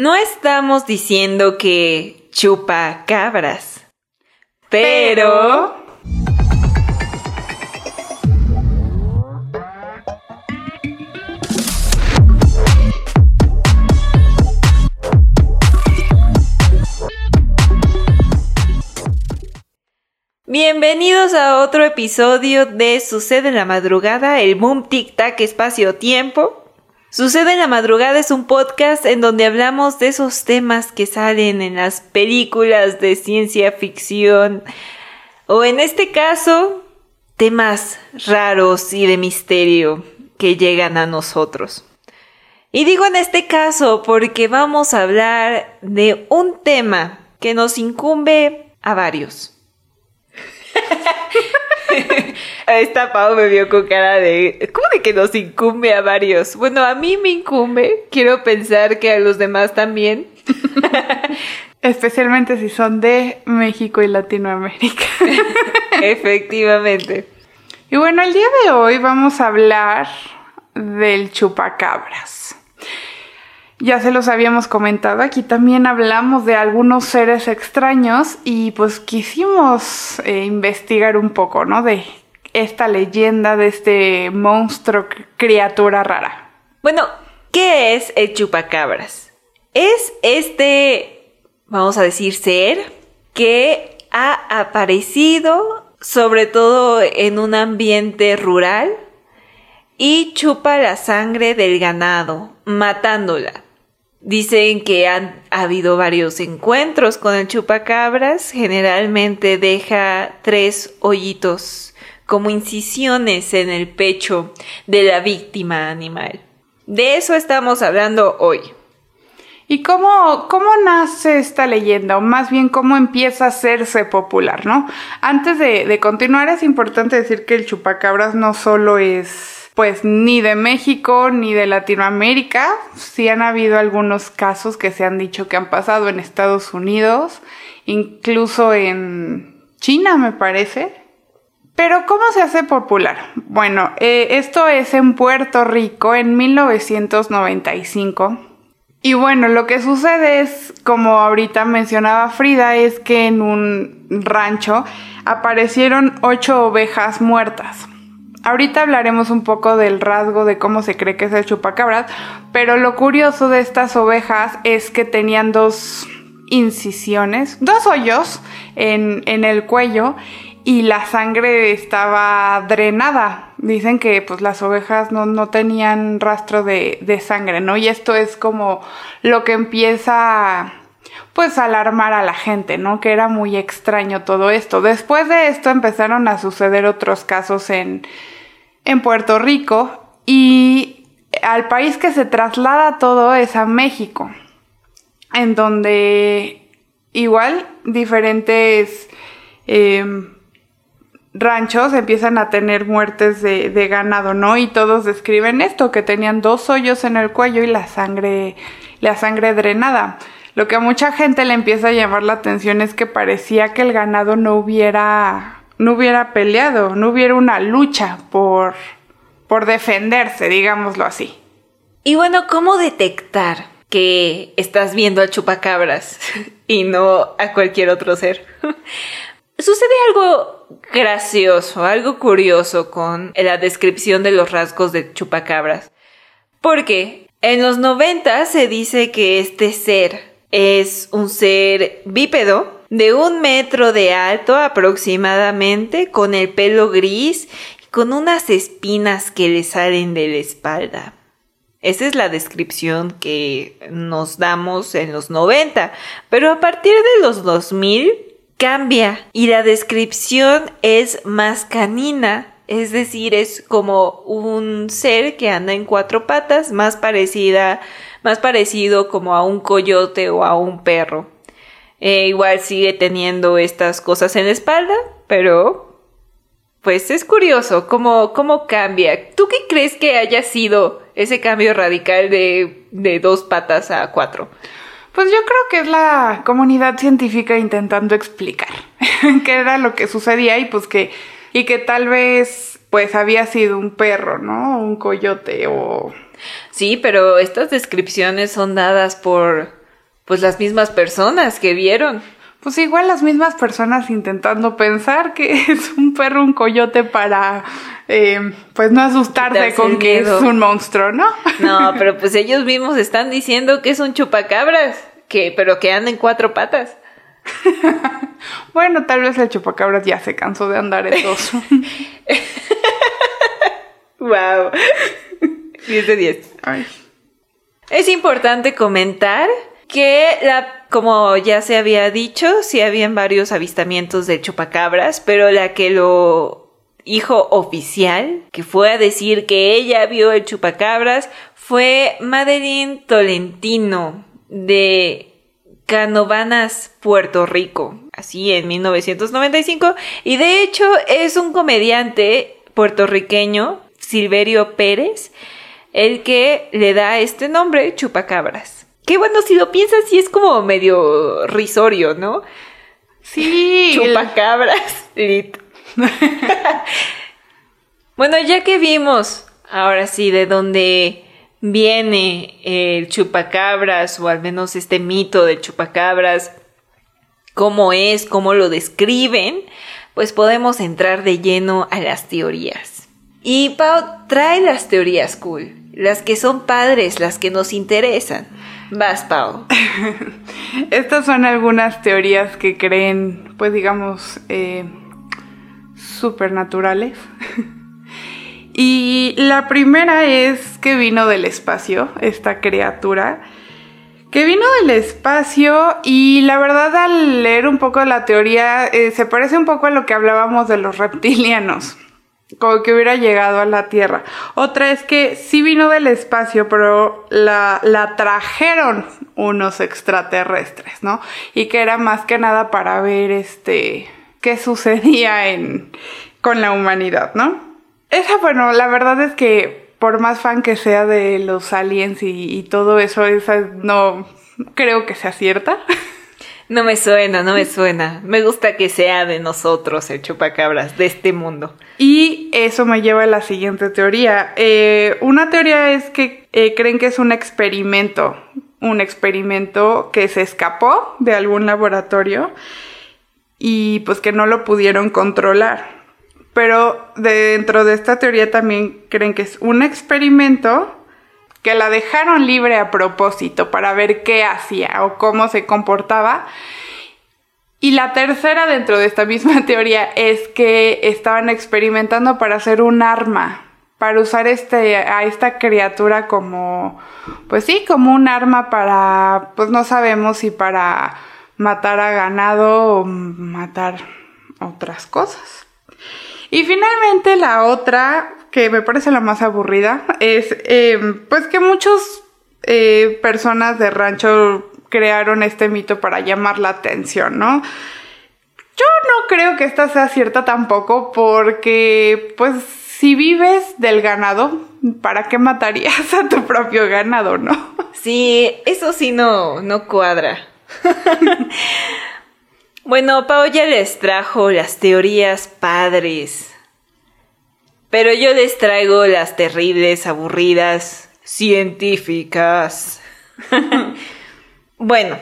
No estamos diciendo que chupa cabras, pero... Bienvenidos a otro episodio de Sucede en la madrugada, el boom tic tac espacio tiempo. Sucede en la madrugada es un podcast en donde hablamos de esos temas que salen en las películas de ciencia ficción o en este caso temas raros y de misterio que llegan a nosotros. Y digo en este caso porque vamos a hablar de un tema que nos incumbe a varios. Esta Pau me vio con cara de. ¿Cómo de que nos incumbe a varios? Bueno, a mí me incumbe. Quiero pensar que a los demás también. Especialmente si son de México y Latinoamérica. Efectivamente. Y bueno, el día de hoy vamos a hablar del chupacabras. Ya se los habíamos comentado, aquí también hablamos de algunos seres extraños y pues quisimos eh, investigar un poco, ¿no? De esta leyenda de este monstruo, criatura rara. Bueno, ¿qué es el chupacabras? Es este, vamos a decir, ser que ha aparecido sobre todo en un ambiente rural y chupa la sangre del ganado, matándola. Dicen que han habido varios encuentros con el chupacabras, generalmente deja tres hoyitos como incisiones en el pecho de la víctima animal. De eso estamos hablando hoy. ¿Y cómo, cómo nace esta leyenda? O más bien, cómo empieza a hacerse popular, ¿no? Antes de, de continuar, es importante decir que el chupacabras no solo es pues ni de México ni de Latinoamérica. Sí han habido algunos casos que se han dicho que han pasado en Estados Unidos, incluso en China, me parece. Pero ¿cómo se hace popular? Bueno, eh, esto es en Puerto Rico en 1995. Y bueno, lo que sucede es, como ahorita mencionaba Frida, es que en un rancho aparecieron ocho ovejas muertas. Ahorita hablaremos un poco del rasgo de cómo se cree que es el chupacabras, pero lo curioso de estas ovejas es que tenían dos incisiones, dos hoyos en, el cuello y la sangre estaba drenada. Dicen que pues las ovejas no, tenían rastro de, de, sangre, ¿no? Y esto es como lo que empieza pues a alarmar a la gente, ¿no? Que era muy extraño todo esto. Después de esto empezaron a suceder otros casos en, en Puerto Rico y al país que se traslada todo es a México, en donde igual diferentes em, ranchos empiezan a tener muertes de, ganado, ¿no? Y todos describen esto, que tenían dos hoyos en el cuello y la sangre, la sangre drenada. Lo que a mucha gente le empieza a llamar la atención es que parecía que el ganado no hubiera no hubiera peleado, no hubiera una lucha por, por defenderse, digámoslo así. Y bueno, ¿cómo detectar que estás viendo al chupacabras y no a cualquier otro ser? Sucede algo gracioso, algo curioso con la descripción de los rasgos de chupacabras. Porque en los 90 se dice que este ser es un ser bípedo de un metro de alto aproximadamente, con el pelo gris y con unas espinas que le salen de la espalda. Esa es la descripción que nos damos en los 90, pero a partir de los 2000 cambia y la descripción es más canina, es decir, es como un ser que anda en cuatro patas, más parecida, más parecido como a un coyote o a un perro. Eh, igual sigue teniendo estas cosas en la espalda, pero pues es curioso cómo, cómo cambia. ¿Tú qué crees que haya sido ese cambio radical de, de dos patas a cuatro? Pues yo creo que es la comunidad científica intentando explicar qué era lo que sucedía y pues que y que tal vez pues había sido un perro, ¿no? Un coyote o Sí, pero estas descripciones son dadas por Pues las mismas personas que vieron. Pues igual las mismas personas intentando pensar que es un perro, un coyote para, eh, pues no asustarse con que es un monstruo, ¿no? No, pero pues ellos mismos están diciendo que es un chupacabras, que, pero que anda en cuatro patas. bueno, tal vez el chupacabras ya se cansó de andar en dos. wow. 10 de 10. Es importante comentar que la, como ya se había dicho, sí habían varios avistamientos de chupacabras, pero la que lo hijo oficial, que fue a decir que ella vio el chupacabras, fue Madeline Tolentino de Canovanas, Puerto Rico, así en 1995, y de hecho es un comediante puertorriqueño, Silverio Pérez, el que le da este nombre, Chupacabras. Qué bueno, si lo piensas, sí es como medio risorio, ¿no? Sí. Chupacabras, bueno, ya que vimos, ahora sí, de dónde viene el chupacabras, o al menos este mito de chupacabras, cómo es, cómo lo describen, pues podemos entrar de lleno a las teorías. Y Pau trae las teorías cool, las que son padres, las que nos interesan. Vas, Pau. Estas son algunas teorías que creen, pues digamos, eh, supernaturales. y la primera es que vino del espacio, esta criatura. Que vino del espacio y la verdad al leer un poco la teoría eh, se parece un poco a lo que hablábamos de los reptilianos como que hubiera llegado a la Tierra. Otra es que sí vino del espacio, pero la, la trajeron unos extraterrestres, ¿no? Y que era más que nada para ver este qué sucedía en con la humanidad, ¿no? Esa, bueno, la verdad es que por más fan que sea de los aliens y, y todo eso, esa no creo que sea cierta. No me suena, no me suena. Me gusta que sea de nosotros el chupacabras, de este mundo. Y eso me lleva a la siguiente teoría. Eh, una teoría es que eh, creen que es un experimento, un experimento que se escapó de algún laboratorio y pues que no lo pudieron controlar. Pero dentro de esta teoría también creen que es un experimento que la dejaron libre a propósito para ver qué hacía o cómo se comportaba. Y la tercera dentro de esta misma teoría es que estaban experimentando para hacer un arma, para usar este, a esta criatura como, pues sí, como un arma para, pues no sabemos si para matar a ganado o matar otras cosas. Y finalmente la otra que me parece la más aburrida es em, pues que muchas eh, personas de rancho crearon este mito para llamar la atención, ¿no? Yo no creo que esta sea cierta tampoco porque pues si vives del ganado, ¿para qué matarías a tu propio ganado, no? Sí, eso sí no, no cuadra. bueno, Pau ya les trajo las teorías padres pero yo les traigo las terribles, aburridas, científicas. bueno,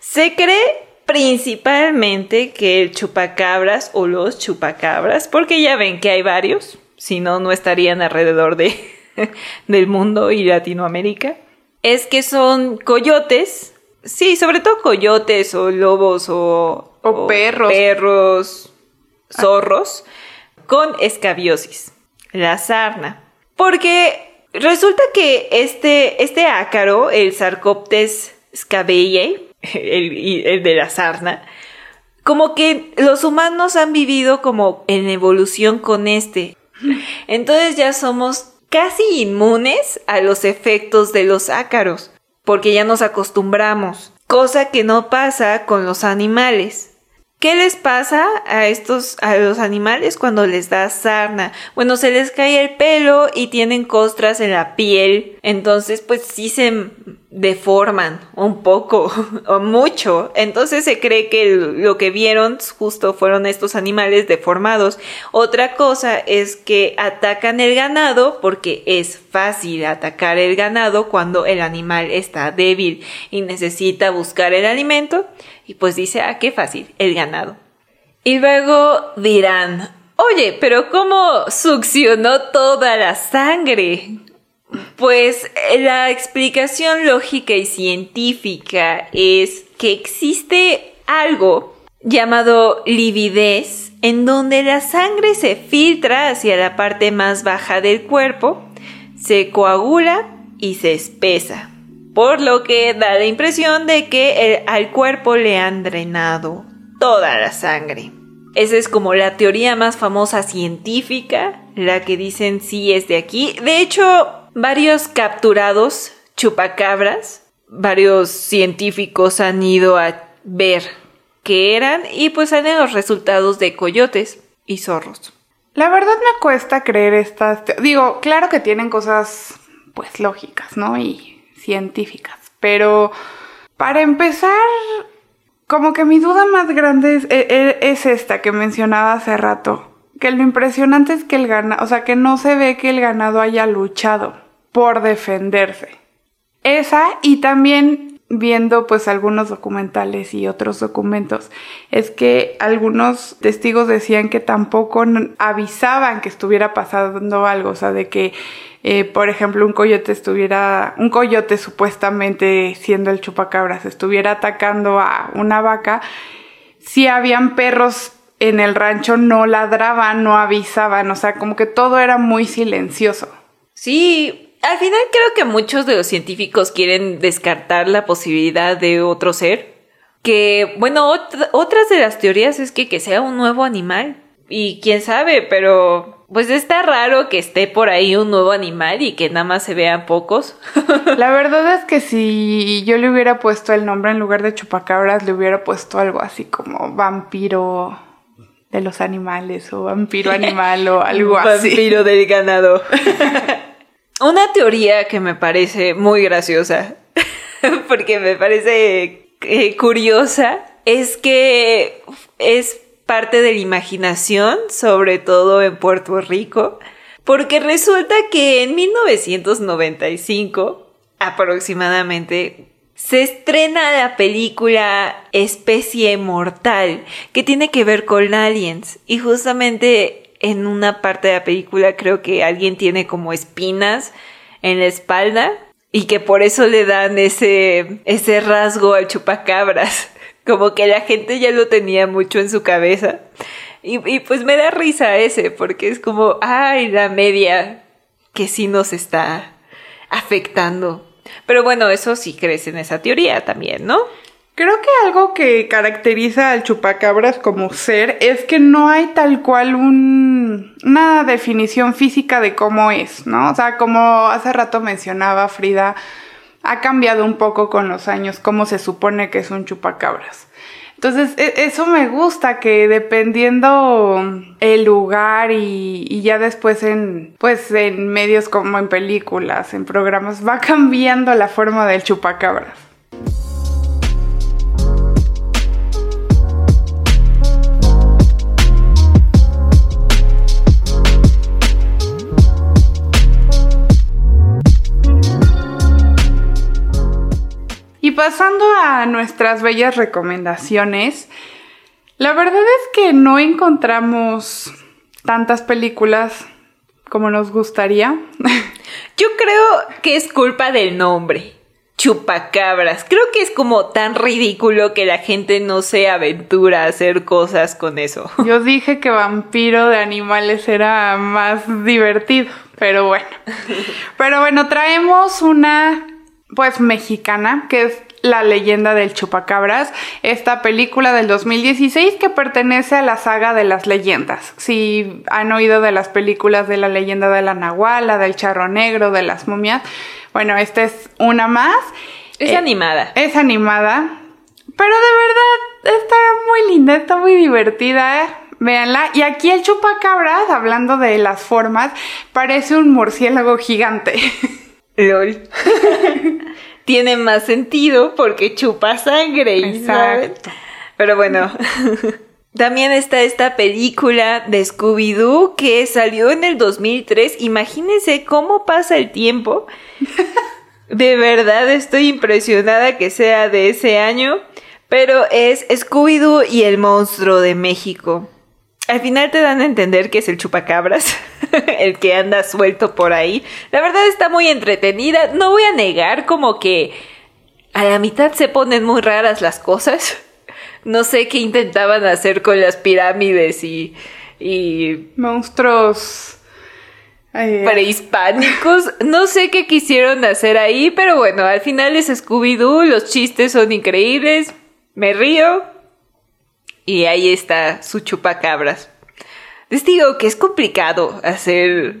se cree principalmente que el chupacabras o los chupacabras, porque ya ven que hay varios, si no, no estarían alrededor de, del mundo y Latinoamérica, es que son coyotes, sí, sobre todo coyotes o lobos o, o perros, perros zorros, con escabiosis la sarna. Porque resulta que este, este ácaro, el Sarcoptes scabellei, el, el de la sarna, como que los humanos han vivido como en evolución con este. Entonces ya somos casi inmunes a los efectos de los ácaros, porque ya nos acostumbramos, cosa que no pasa con los animales. ¿Qué les pasa a estos, a los animales cuando les da sarna? Bueno, se les cae el pelo y tienen costras en la piel entonces pues sí se deforman un poco o mucho. Entonces se cree que lo que vieron justo fueron estos animales deformados. Otra cosa es que atacan el ganado porque es fácil atacar el ganado cuando el animal está débil y necesita buscar el alimento y pues dice, ah, qué fácil, el ganado. Y luego dirán, oye, pero ¿cómo succionó toda la sangre? Pues la explicación lógica y científica es que existe algo llamado lividez en donde la sangre se filtra hacia la parte más baja del cuerpo, se coagula y se espesa, por lo que da la impresión de que al cuerpo le han drenado toda la sangre. Esa es como la teoría más famosa científica, la que dicen sí es de aquí. De hecho, varios capturados chupacabras, varios científicos han ido a ver qué eran y pues salen los resultados de coyotes y zorros. La verdad me cuesta creer estas... Digo, claro que tienen cosas pues lógicas, ¿no? Y científicas, pero para empezar como que mi duda más grande es, e, e, es, esta que mencionaba hace rato. Que lo impresionante es que el ganado, o sea, que no se ve que el ganado haya luchado por defenderse. Esa y también viendo pues algunos documentales y otros documentos es que algunos testigos decían que tampoco avisaban que estuviera pasando algo, o sea, de que eh, por ejemplo, un coyote estuviera, un coyote supuestamente siendo el chupacabras, estuviera atacando a una vaca, si habían perros en el rancho no ladraban, no avisaban, o sea, como que todo era muy silencioso. Sí, al final creo que muchos de los científicos quieren descartar la posibilidad de otro ser. Que, bueno, otras de las teorías es que, que sea un nuevo animal. Y quién sabe, pero pues está raro que esté por ahí un nuevo animal y que nada más se vean pocos. La verdad es que si yo le hubiera puesto el nombre en lugar de chupacabras, le hubiera puesto algo así como vampiro de los animales o vampiro animal o algo así. Vampiro del ganado. Una teoría que me parece muy graciosa, porque me parece eh, curiosa, es que es parte de la imaginación, sobre todo en Puerto Rico, porque resulta que en 1995, aproximadamente, se estrena la película Especie Mortal, que tiene que ver con aliens, y justamente en una parte de la película creo que alguien tiene como espinas en la espalda y que por eso le dan ese, ese rasgo al chupacabras. Como que la gente ya lo tenía mucho en su cabeza. Y, pues me da risa ese, porque es como, ay, la media que sí nos está afectando. Pero bueno, eso sí crees en esa teoría también, ¿no? Creo que algo que caracteriza al chupacabras como ser es que no hay tal cual un, una definición física de cómo es, ¿no? O sea, como hace rato mencionaba Frida, ha cambiado un poco con los años cómo se supone que es un chupacabras. Entonces, e, eso me gusta, que dependiendo el lugar y, y, ya después en, pues, en medios como en películas, en programas, va cambiando la forma del chupacabras. Pasando a nuestras bellas recomendaciones, la verdad es que no encontramos tantas películas como nos gustaría. Yo creo que es culpa del nombre. Chupacabras. Creo que es como tan ridículo que la gente no se aventura a hacer cosas con eso. Yo dije que vampiro de animales era más divertido, pero bueno. Pero bueno, traemos una pues mexicana que es la leyenda del chupacabras, esta película del 2016 que pertenece a la saga de las leyendas. Si han oído de las películas de la leyenda de la Nahuala, del Charro Negro, de las momias, bueno, esta es una más. Es animada. Es animada, pero de verdad está muy linda, está muy divertida, ¿eh? Véanla. Y aquí el chupacabras, hablando de las formas, parece un murciélago gigante. LOL. Tiene más sentido porque chupa sangre. Exacto. Pero bueno. También está esta película de Scooby-Doo que salió en el 2003. Imagínense cómo pasa el tiempo. De verdad estoy impresionada que sea de ese año. Pero es Scooby-Doo y el monstruo de México. Al final te dan a entender que es el chupacabras, el que anda suelto por ahí. La verdad está muy entretenida. No voy a negar como que a la mitad se ponen muy raras las cosas. No sé qué intentaban hacer con las pirámides y... y... Monstruos... prehispánicos. No sé qué quisieron hacer ahí, pero bueno, al final es Scooby-Doo, los chistes son increíbles, me río y ahí está su chupacabras. Les digo que es complicado hacer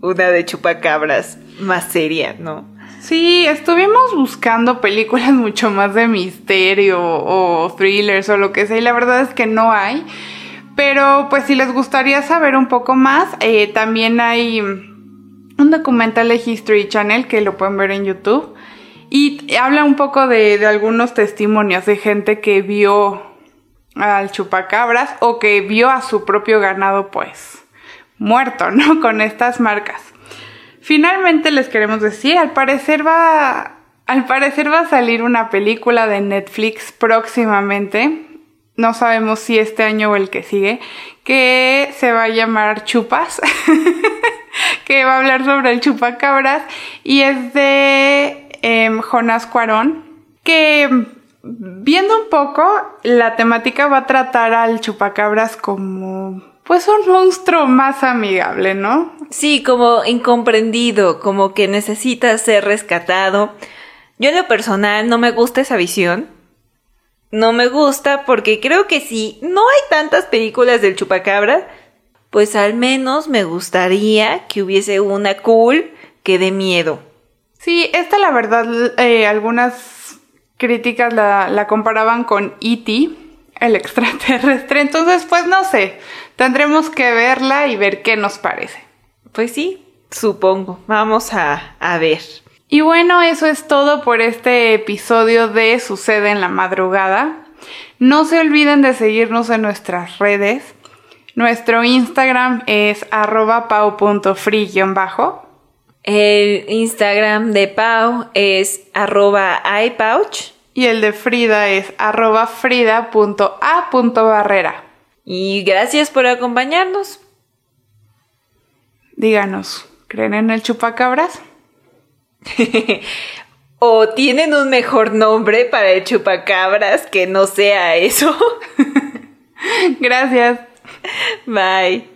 una de chupacabras más seria, ¿no? Sí, estuvimos buscando películas mucho más de misterio o thrillers o lo que sea y la verdad es que no hay. Pero pues si les gustaría saber un poco más, eh, también hay un documental de History Channel que lo pueden ver en YouTube y habla un poco de, de algunos testimonios de gente que vio al chupacabras o que vio a su propio ganado pues muerto, ¿no? Con estas marcas. Finalmente les queremos decir, al parecer va al parecer va a salir una película de Netflix próximamente. No sabemos si este año o el que sigue, que se va a llamar Chupas, que va a hablar sobre el chupacabras y es de em, Jonas Cuarón, que viendo un poco, la temática va a tratar al chupacabras como pues un monstruo más amigable, ¿no? Sí, como incomprendido, como que necesita ser rescatado. Yo en lo personal no me gusta esa visión. No me gusta porque creo que si no hay tantas películas del chupacabra, pues al menos me gustaría que hubiese una cool que dé miedo. Sí, esta la verdad, eh, algunas críticas la, comparaban con E.T., el extraterrestre. Entonces, pues no sé, tendremos que verla y ver qué nos parece. Pues sí, supongo. Vamos a, a ver. Y bueno, eso es todo por este episodio de Sucede en la madrugada. No se olviden de seguirnos en nuestras redes. Nuestro Instagram es arroba pau.free-bajo. El Instagram de Pau es arroba iPouch. Y el de Frida es arroba frida.a.barrera. Y gracias por acompañarnos. Díganos, ¿creen en el chupacabras? ¿O tienen un mejor nombre para el chupacabras que no sea eso? gracias. Bye.